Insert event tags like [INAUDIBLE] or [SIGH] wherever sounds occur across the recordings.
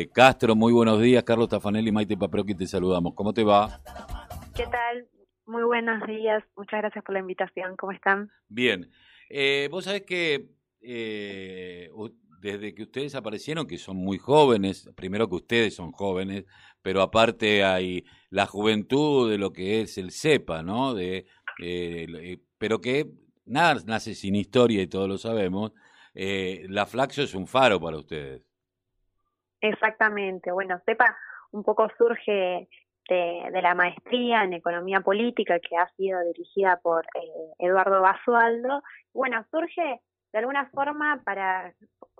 eh, Castro. Muy buenos días, Carlos Tafanelli Maite Paproqui, te saludamos. ¿Cómo te va? ¿Qué tal? Muy buenos días, muchas gracias por la invitación. ¿Cómo están? Bien. Eh, vos sabés que eh, desde que ustedes aparecieron, que son muy jóvenes, primero que ustedes son jóvenes, pero aparte hay la juventud de lo que es el CEPA, ¿no? De, eh, pero que nada nace sin historia y todos lo sabemos. la Flaxo es un faro para ustedes. Exactamente. Bueno, CEPA un poco surge de, la maestría en economía política que ha sido dirigida por eh, Eduardo Basualdo. Bueno, surge de alguna forma para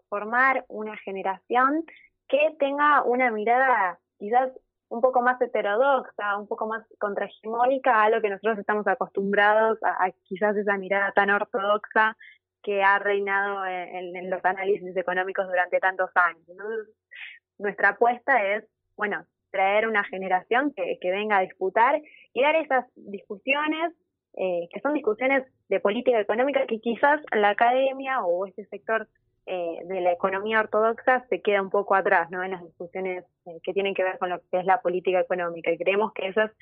formar una generación que tenga una mirada quizás un poco más heterodoxa, un poco más contrahegemónica a lo que nosotros estamos acostumbrados a, quizás esa mirada tan ortodoxa que ha reinado en, los análisis económicos durante tantos años. Nuestra apuesta es, bueno, traer una generación que, que venga a disputar y dar esas discusiones, eh, que son discusiones de política económica que quizás la academia o este sector eh, de la economía ortodoxa se queda un poco atrás, ¿no? En las discusiones eh, que tienen que ver con lo que es la política económica. Y creemos que eso es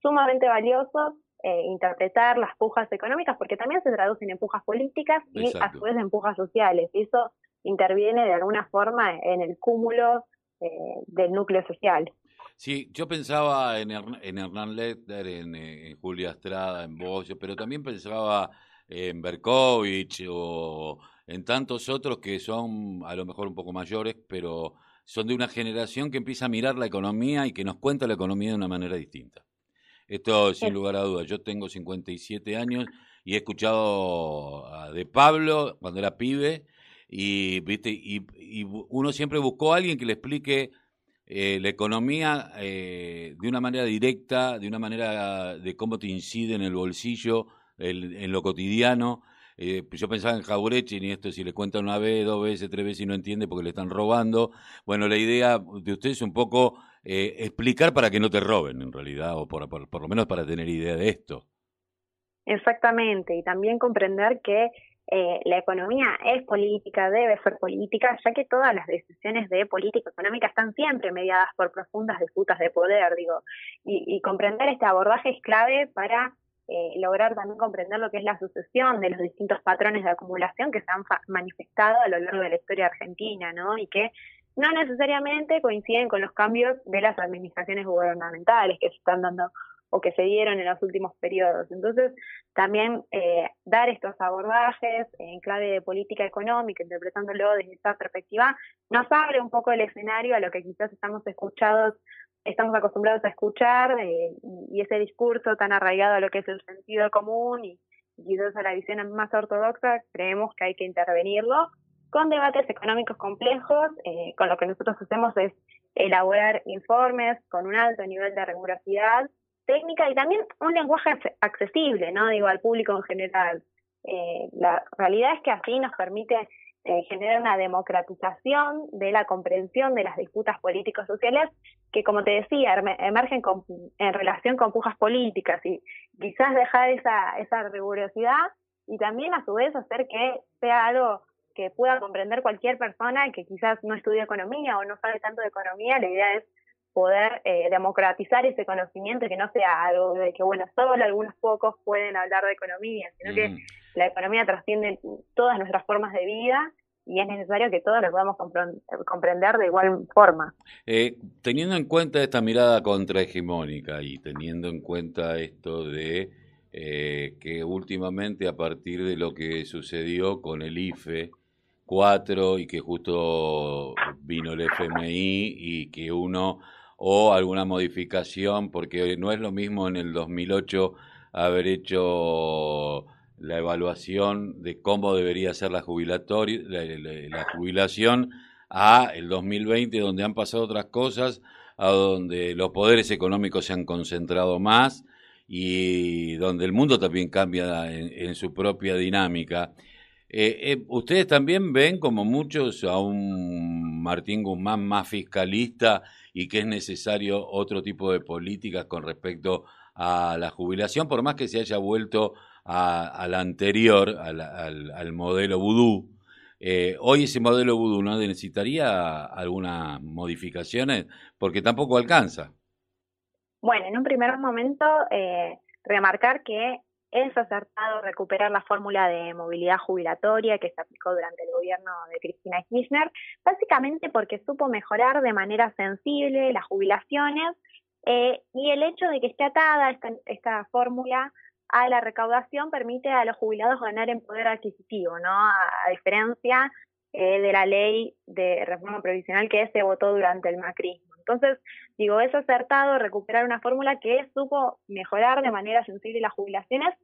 sumamente valioso interpretar las pujas económicas, porque también se traducen en pujas políticas y a su vez en pujas sociales. Y eso interviene de alguna forma en el cúmulo del núcleo social. Sí, yo pensaba en, en Hernán Letter, en, Julia Estrada, en Boyo, pero también pensaba en Berkovich o en tantos otros que son a lo mejor un poco mayores, pero son de una generación que empieza a mirar la economía y que nos cuenta la economía de una manera distinta. Esto sin lugar a dudas. Yo tengo 57 años y he escuchado de Pablo cuando era pibe y, ¿viste? y, y uno siempre buscó a alguien que le explique eh, la economía eh, de una manera directa, de una manera de cómo te incide en el bolsillo, en lo cotidiano. Eh, yo pensaba en Jaureche y esto si le cuenta una vez, dos veces, tres veces y no entiende porque le están robando. Bueno, la idea de usted es un poco explicar para que no te roben en realidad, o por, por lo menos para tener idea de esto. Exactamente, y también comprender que eh, la economía es política, debe ser política, ya que todas las decisiones de política económica están siempre mediadas por profundas disputas de poder, digo, y, comprender este abordaje es clave para eh, lograr también comprender lo que es la sucesión de los distintos patrones de acumulación que se han manifestado a lo largo de la historia argentina, ¿no? Y que no necesariamente coinciden con los cambios de las administraciones gubernamentales que se están dando o que se dieron en los últimos periodos. Entonces, también eh, dar estos abordajes en clave de política económica, interpretándolo desde esta perspectiva, nos abre un poco el escenario a lo que quizás estamos escuchados, estamos acostumbrados a escuchar eh, y ese discurso tan arraigado a lo que es el sentido común y, quizás a la visión más ortodoxa, creemos que hay que intervenirlo con debates económicos complejos, eh, con lo que nosotros hacemos es elaborar informes con un alto nivel de rigurosidad técnica y también un lenguaje accesible, ¿no? Digo, al público en general. Eh, la realidad es que así nos permite eh, generar una democratización de la comprensión de las disputas políticos sociales que, como te decía, emergen en relación con pujas políticas y quizás dejar esa, esa rigurosidad y también a su vez hacer que sea algo que pueda comprender cualquier persona que quizás no estudia economía o no sabe tanto de economía, la idea es poder eh, democratizar ese conocimiento, que no sea algo de que, bueno, solo algunos pocos pueden hablar de economía, sino que la economía trasciende todas nuestras formas de vida y es necesario que todos lo podamos comprender de igual forma. Eh, teniendo en cuenta esta mirada contrahegemónica y teniendo en cuenta esto de eh, que últimamente a partir de lo que sucedió con el IFE 4 y que justo vino el FMI y que uno o alguna modificación, porque no es lo mismo en el 2008 haber hecho la evaluación de cómo debería ser la, jubilatoria, la, jubilación a el 2020 donde han pasado otras cosas, a donde los poderes económicos se han concentrado más y donde el mundo también cambia en, su propia dinámica. Eh, eh, ustedes también ven, como muchos, a un Martín Guzmán más fiscalista y que es necesario otro tipo de políticas con respecto a la jubilación, por más que se haya vuelto a, la anterior, al, modelo vudú, Eh, hoy ese modelo Voodoo no necesitaría algunas modificaciones porque tampoco alcanza. Bueno, en un primer momento, eh, remarcar que es acertado recuperar la fórmula de movilidad jubilatoria que se aplicó durante el gobierno de Cristina Kirchner, básicamente porque supo mejorar de manera sensible las jubilaciones eh, y el hecho de que esté atada esta, fórmula a la recaudación permite a los jubilados ganar en poder adquisitivo, ¿no? A, diferencia eh, de la ley de reforma previsional que se votó durante el macrismo. Entonces, digo, es acertado recuperar una fórmula que supo mejorar de manera sensible las jubilaciones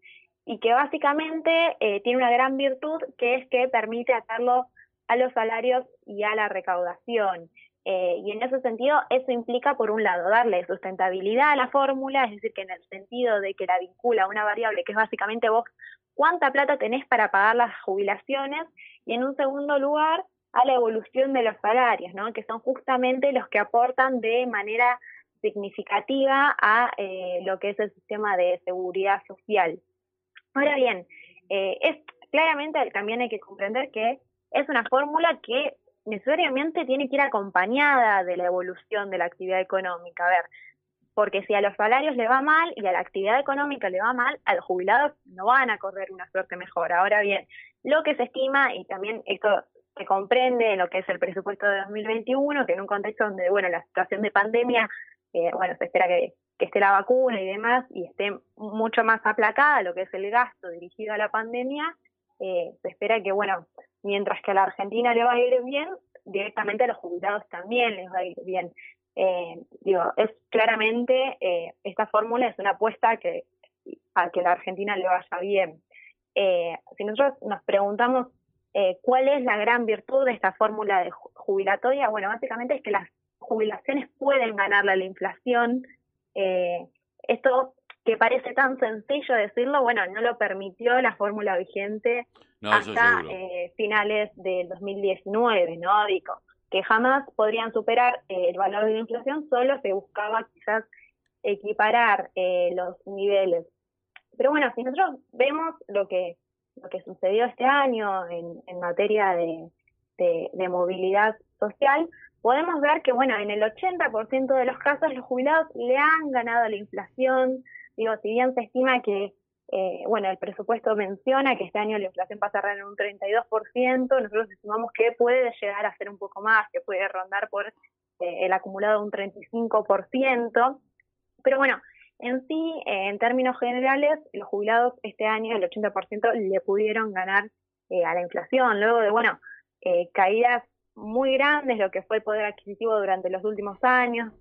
y que básicamente eh, tiene una gran virtud que es que permite atarlo a los salarios y a la recaudación. Eh, y en ese sentido, eso implica, por un lado, darle sustentabilidad a la fórmula, es decir, que en el sentido de que la vincula a una variable que es básicamente vos cuánta plata tenés para pagar las jubilaciones, y en un segundo lugar, a la evolución de los salarios, ¿no? que son justamente los que aportan de manera significativa a eh, lo que es el sistema de seguridad social. Ahora bien, eh, es claramente también hay que comprender que es una fórmula que necesariamente tiene que ir acompañada de la evolución de la actividad económica. A ver, porque si a los salarios le va mal y a la actividad económica le va mal, a los jubilados no van a correr una suerte mejor. Ahora bien, lo que se estima, y también esto se comprende en lo que es el presupuesto de 2021, que en un contexto donde, bueno, la situación de pandemia, eh, bueno, se espera que, que esté la vacuna y demás, y esté mucho más aplacada lo que es el gasto dirigido a la pandemia, eh, se espera que, bueno, mientras que a la Argentina le va a ir bien, directamente a los jubilados también les va a ir bien. Eh, digo, es claramente, esta fórmula es una apuesta que, a que la Argentina le vaya bien. Si nosotros nos preguntamos cuál es la gran virtud de esta fórmula de jubilatoria, bueno, básicamente es que las jubilaciones pueden ganarle a la inflación. esto que parece tan sencillo decirlo, bueno, no lo permitió la fórmula vigente hasta eh, finales del 2019, ¿no? Digo, que jamás podrían superar eh, el valor de la inflación, solo se buscaba quizás equiparar eh, los niveles. Pero bueno, si nosotros vemos lo que, lo que sucedió este año en, en materia de, de, movilidad social, podemos ver que, bueno, en el 80% de los casos los jubilados le han ganado la inflación, Digo, si bien se estima que, eh, bueno, el presupuesto menciona que este año la inflación cerrar en un 32%, nosotros estimamos que puede llegar a ser un poco más, que puede rondar por eh, el acumulado de un 35%. Pero bueno, en sí, eh, en términos generales, los jubilados este año, el 80% le pudieron ganar a la inflación, luego de, bueno, caídas muy grandes, lo que fue el poder adquisitivo durante los últimos años,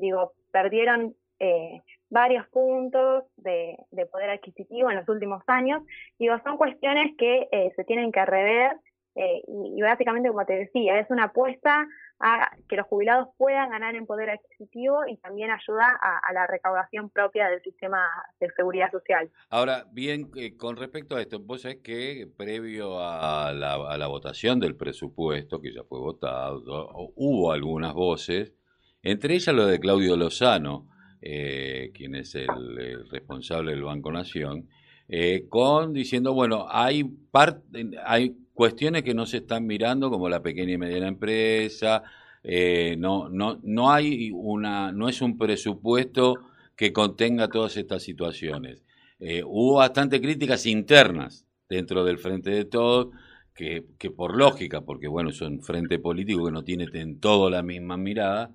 digo, perdieron eh, varios puntos de, poder adquisitivo en los últimos años. Digo, son cuestiones que eh, se tienen que rever eh, y, básicamente, como te decía, es una apuesta a que los jubilados puedan ganar en poder adquisitivo y también ayuda a, la recaudación propia del sistema de seguridad social. Ahora, bien, con respecto a esto, vos sabés que previo a la, a la votación del presupuesto, que ya fue votado, hubo algunas voces, entre ellas lo de Claudio Lozano, eh, quien es el, responsable del Banco Nación, eh, con diciendo, bueno, hay, hay cuestiones que no se están mirando, como la pequeña y mediana empresa, eh, no, no, no hay una, no es un presupuesto que contenga todas estas situaciones. hubo bastante críticas internas dentro del Frente de Todos, que, que por lógica, porque bueno, es un frente político que no tiene en todo la misma mirada,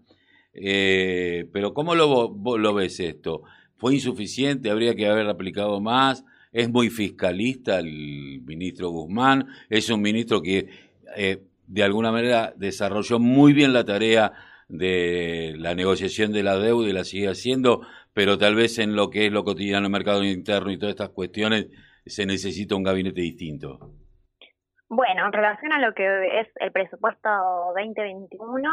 eh, pero ¿cómo lo, lo ves esto? ¿Fue insuficiente? ¿Habría que haber aplicado más? ¿Es muy fiscalista el ministro Guzmán? ¿Es un ministro que eh, de alguna manera desarrolló muy bien la tarea de la negociación de la deuda y la sigue haciendo, pero tal vez en lo que es lo cotidiano, el mercado interno y todas estas cuestiones se necesita un gabinete distinto? Bueno, en relación a lo que es el presupuesto 2021,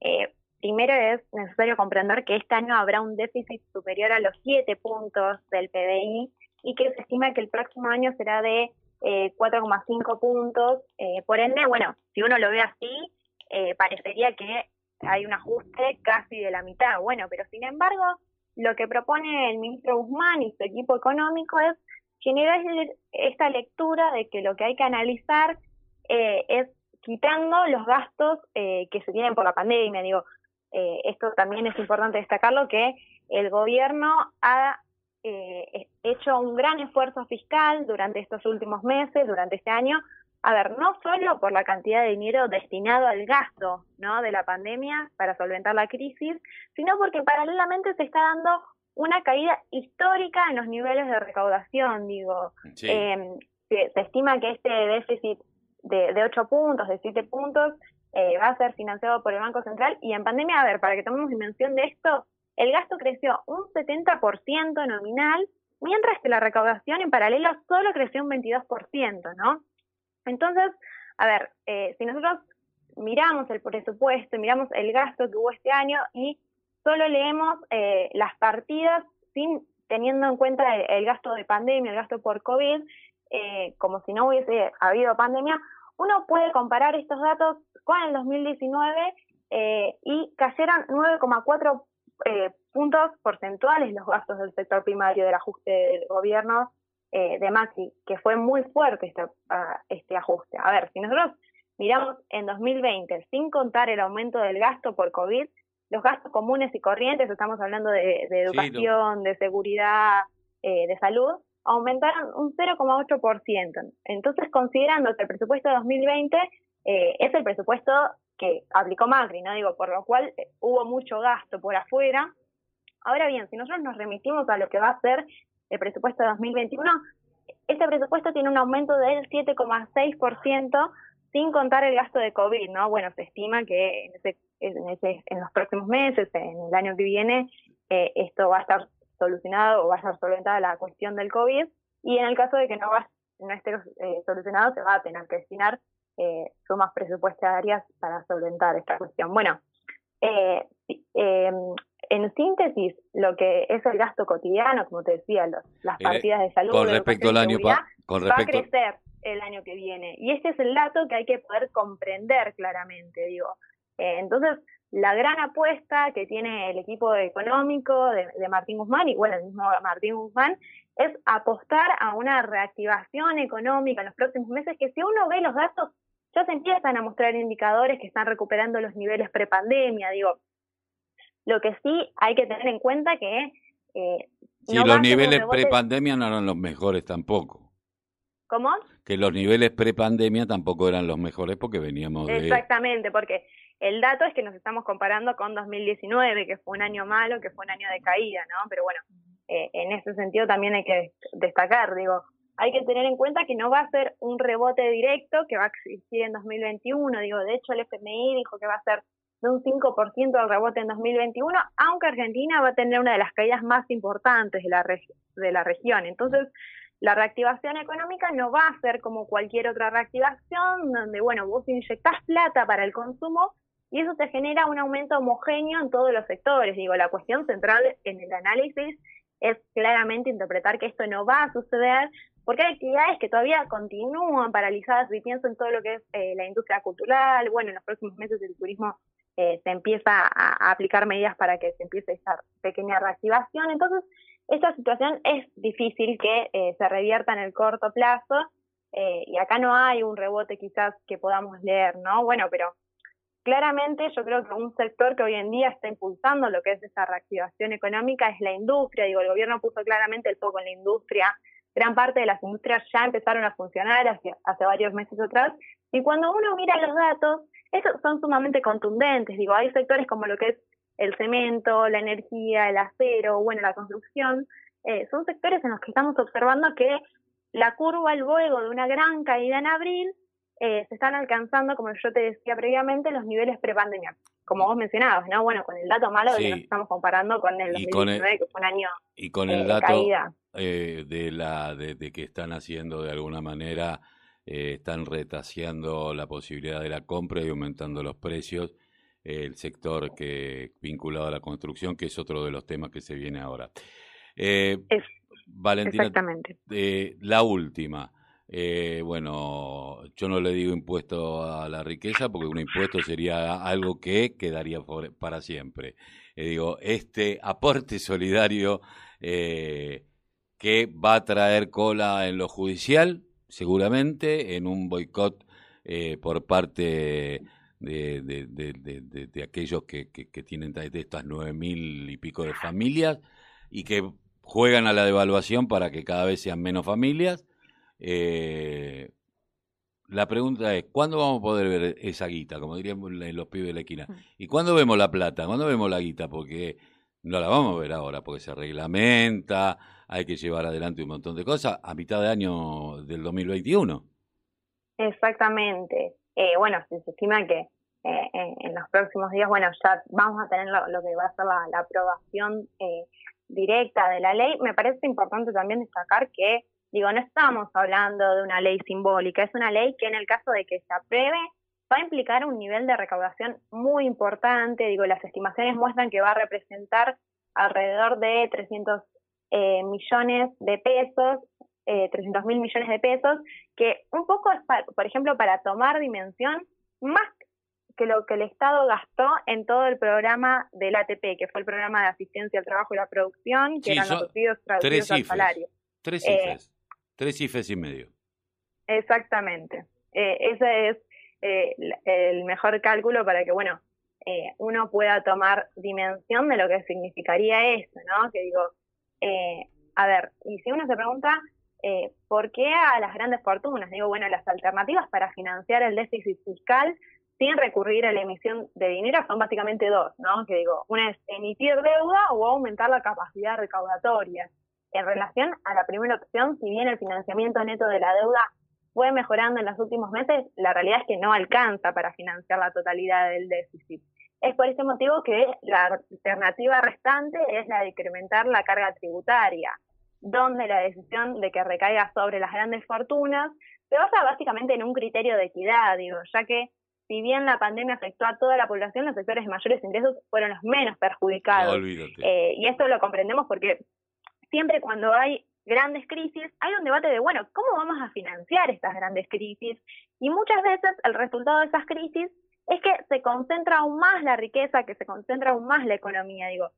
eh, Primero es necesario comprender que este año habrá un déficit superior a los 7 puntos del PBI y que se estima que el próximo año será de 4,5 eh, puntos. Eh, por ende, bueno, si uno lo ve así, eh, parecería que hay un ajuste casi de la mitad. Bueno, pero sin embargo, lo que propone el ministro Guzmán y su equipo económico es generar esta lectura de que lo que hay que analizar es quitando los gastos que se tienen por la pandemia. Digo, esto también es importante destacarlo, que el gobierno ha hecho un gran esfuerzo fiscal durante estos últimos meses, durante este año, a ver, no solo por la cantidad de dinero destinado al gasto ¿no? de la pandemia para solventar la crisis, sino porque paralelamente se está dando una caída histórica en los niveles de recaudación. Digo, em, se, estima que este déficit de, de 8 puntos, de 7 puntos, eh, va a ser financiado por el Banco Central. Y en pandemia, a ver, para que tomemos dimensión de esto, el gasto creció un 70% nominal, mientras que la recaudación en paralelo solo creció un 22%, ¿no? Entonces, a ver, eh, si nosotros miramos el presupuesto, miramos el gasto que hubo este año y solo leemos eh, las partidas sin teniendo en cuenta el, gasto de pandemia, el gasto por COVID, eh, como si no hubiese habido pandemia, uno puede comparar estos datos con el 2019 y cayeron 9,4 puntos porcentuales los gastos del sector primario del ajuste del gobierno eh, de Maxi, que fue muy fuerte este, este ajuste. A ver, si nosotros miramos en 2020, sin contar el aumento del gasto por COVID, los gastos comunes y corrientes, estamos hablando de, educación, de seguridad, eh, de salud, aumentaron un 0,8%. Entonces, considerando que el presupuesto de 2020 eh, es el presupuesto que aplicó Macri, ¿no? Digo, por lo cual hubo mucho gasto por afuera. Ahora bien, si nosotros nos remitimos a lo que va a ser el presupuesto de 2021, este presupuesto tiene un aumento del 7,6% sin contar el gasto de COVID, ¿no? Bueno, se estima que en, ese, en, ese, en los próximos meses, en el año que viene, eh, esto va a estar solucionado o va a estar solventada la cuestión del COVID y en el caso de que no, va, no esté eh, solucionado se va a tener que destinar eh, sumas presupuestarias para solventar esta cuestión. Bueno, eh, eh, en síntesis, lo que es el gasto cotidiano, como te decía, las partidas de salud, con respecto al año con va a crecer el año que viene. Y este es el dato que hay que poder comprender claramente, digo. Eh, entonces, la gran apuesta que tiene el equipo económico de, de, Martín Guzmán, y bueno, el mismo Martín Guzmán, es apostar a una reactivación económica en los próximos meses, que si uno ve los datos, ya se empiezan a mostrar indicadores que están recuperando los niveles prepandemia, digo, lo que sí hay que tener en cuenta que... Eh, sí, los niveles prepandemia no eran los mejores tampoco. ¿Cómo? Que los niveles prepandemia tampoco eran los mejores porque veníamos de... Exactamente, porque el dato es que nos estamos comparando con 2019, que fue un año malo, que fue un año de caída, ¿no? Pero bueno, eh, en ese sentido también hay que destacar, digo, hay que tener en cuenta que no va a ser un rebote directo que va a existir en 2021, digo, de hecho el FMI dijo que va a ser de un 5% al rebote en 2021, aunque Argentina va a tener una de las caídas más importantes de la, de la región. Entonces, la reactivación económica no va a ser como cualquier otra reactivación, donde, bueno, vos inyectás plata para el consumo y eso te genera un aumento homogéneo en todos los sectores. Digo, la cuestión central en el análisis es claramente interpretar que esto no va a suceder porque hay actividades que todavía continúan paralizadas y pienso en todo lo que es eh, la industria cultural, bueno, en los próximos meses el turismo eh, se empieza a, aplicar medidas para que se empiece esta pequeña reactivación. Entonces, esta situación es difícil que eh, se revierta en el corto plazo eh, y acá no hay un rebote quizás que podamos leer, ¿no? Bueno, pero claramente yo creo que un sector que hoy en día está impulsando lo que es esa reactivación económica es la industria. Digo, el gobierno puso claramente el foco en la industria. Gran parte de las industrias ya empezaron a funcionar hace, varios meses atrás. Y cuando uno mira los datos, esos son sumamente contundentes. Digo, hay sectores como lo que es el cemento, la energía, el acero, bueno, la construcción, eh, son sectores en los que estamos observando que la curva luego de una gran caída en abril eh, se están alcanzando, como yo te decía previamente, los niveles prepandemia. Como vos mencionabas, ¿no? Bueno, con el dato malo de que nos estamos comparando con el 2019, que fue un año Y con el eh, dato de, la, de que están haciendo de alguna manera eh, están retaseando la posibilidad de la compra y aumentando los precios. El sector que vinculado a la construcción, que es otro de los temas que se viene ahora. Eh, Valentina, exactamente. Eh, la última. Eh, bueno, yo no le digo impuesto a la riqueza porque un impuesto sería algo que quedaría para siempre. digo, este aporte [LAUGHS] solidario que va a traer cola en lo judicial, seguramente, en un boicot eh, por parte de, de, de, aquellos que, que, que tienen de estas nueve mil y pico de familias y que juegan a la devaluación para que cada vez sean menos familias. Eh, la pregunta es, ¿cuándo vamos a poder ver esa guita? Como dirían los pibes de la esquina. Mm. ¿Y cuándo vemos la plata? ¿Cuándo vemos la guita? Porque no la vamos a ver ahora, porque se reglamenta, hay que llevar adelante un montón de cosas a mitad de año del 2021. Exactamente. Eh, bueno, se estima que eh, en, los próximos días, bueno, ya vamos a tener lo, que va a ser la, aprobación eh, directa de la ley. Me parece importante también destacar que, digo, no estamos hablando de una ley simbólica, es una ley que en el caso de que se apruebe va a implicar un nivel de recaudación muy importante. Digo, las estimaciones muestran que va a representar alrededor de 300 eh, millones de pesos, eh, 300 mil millones de pesos, que un poco es, por ejemplo, para tomar dimensión, más que lo que el Estado gastó en todo el programa del ATP, que fue el programa de asistencia al trabajo y la producción, que eran los subsidios traducidos al salario. Tres eh, cifras, tres cifras y medio. Exactamente. Eh, ese es eh, el mejor cálculo para que, bueno, uno pueda tomar dimensión de lo que significaría esto, ¿no? Que digo, a ver, y si uno se pregunta, ¿por qué a las grandes fortunas? Digo, bueno, las alternativas para financiar el déficit fiscal sin recurrir a la emisión de dinero son básicamente dos, ¿no? Que digo, una es emitir deuda o aumentar la capacidad recaudatoria. En relación a la primera opción, si bien el financiamiento neto de la deuda fue mejorando en los últimos meses, la realidad es que no alcanza para financiar la totalidad del déficit. Es por ese motivo que la alternativa restante es la de incrementar la carga tributaria, donde la decisión de que recaiga sobre las grandes fortunas se basa básicamente en un criterio de equidad, digo, ya que si bien la pandemia afectó a toda la población, los sectores de mayores ingresos fueron los menos perjudicados. Eh, y esto lo comprendemos porque siempre cuando hay grandes crisis, hay un debate de, bueno, ¿cómo vamos a financiar estas grandes crisis? Y muchas veces el resultado de esas crisis es que se concentra aún más la riqueza, que se concentra aún más la economía, digo.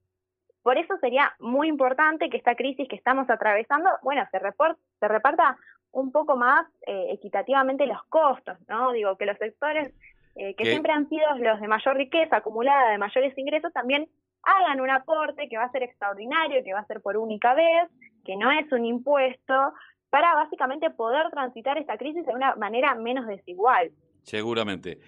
Por eso sería muy importante que esta crisis que estamos atravesando, bueno, se, se reparta un poco más eh, equitativamente los costos, ¿no? Digo, que los sectores eh, que siempre han sido los de mayor riqueza acumulada, de mayores ingresos, también hagan un aporte que va a ser extraordinario, que va a ser por única vez, que no es un impuesto, para básicamente poder transitar esta crisis de una manera menos desigual. Seguramente.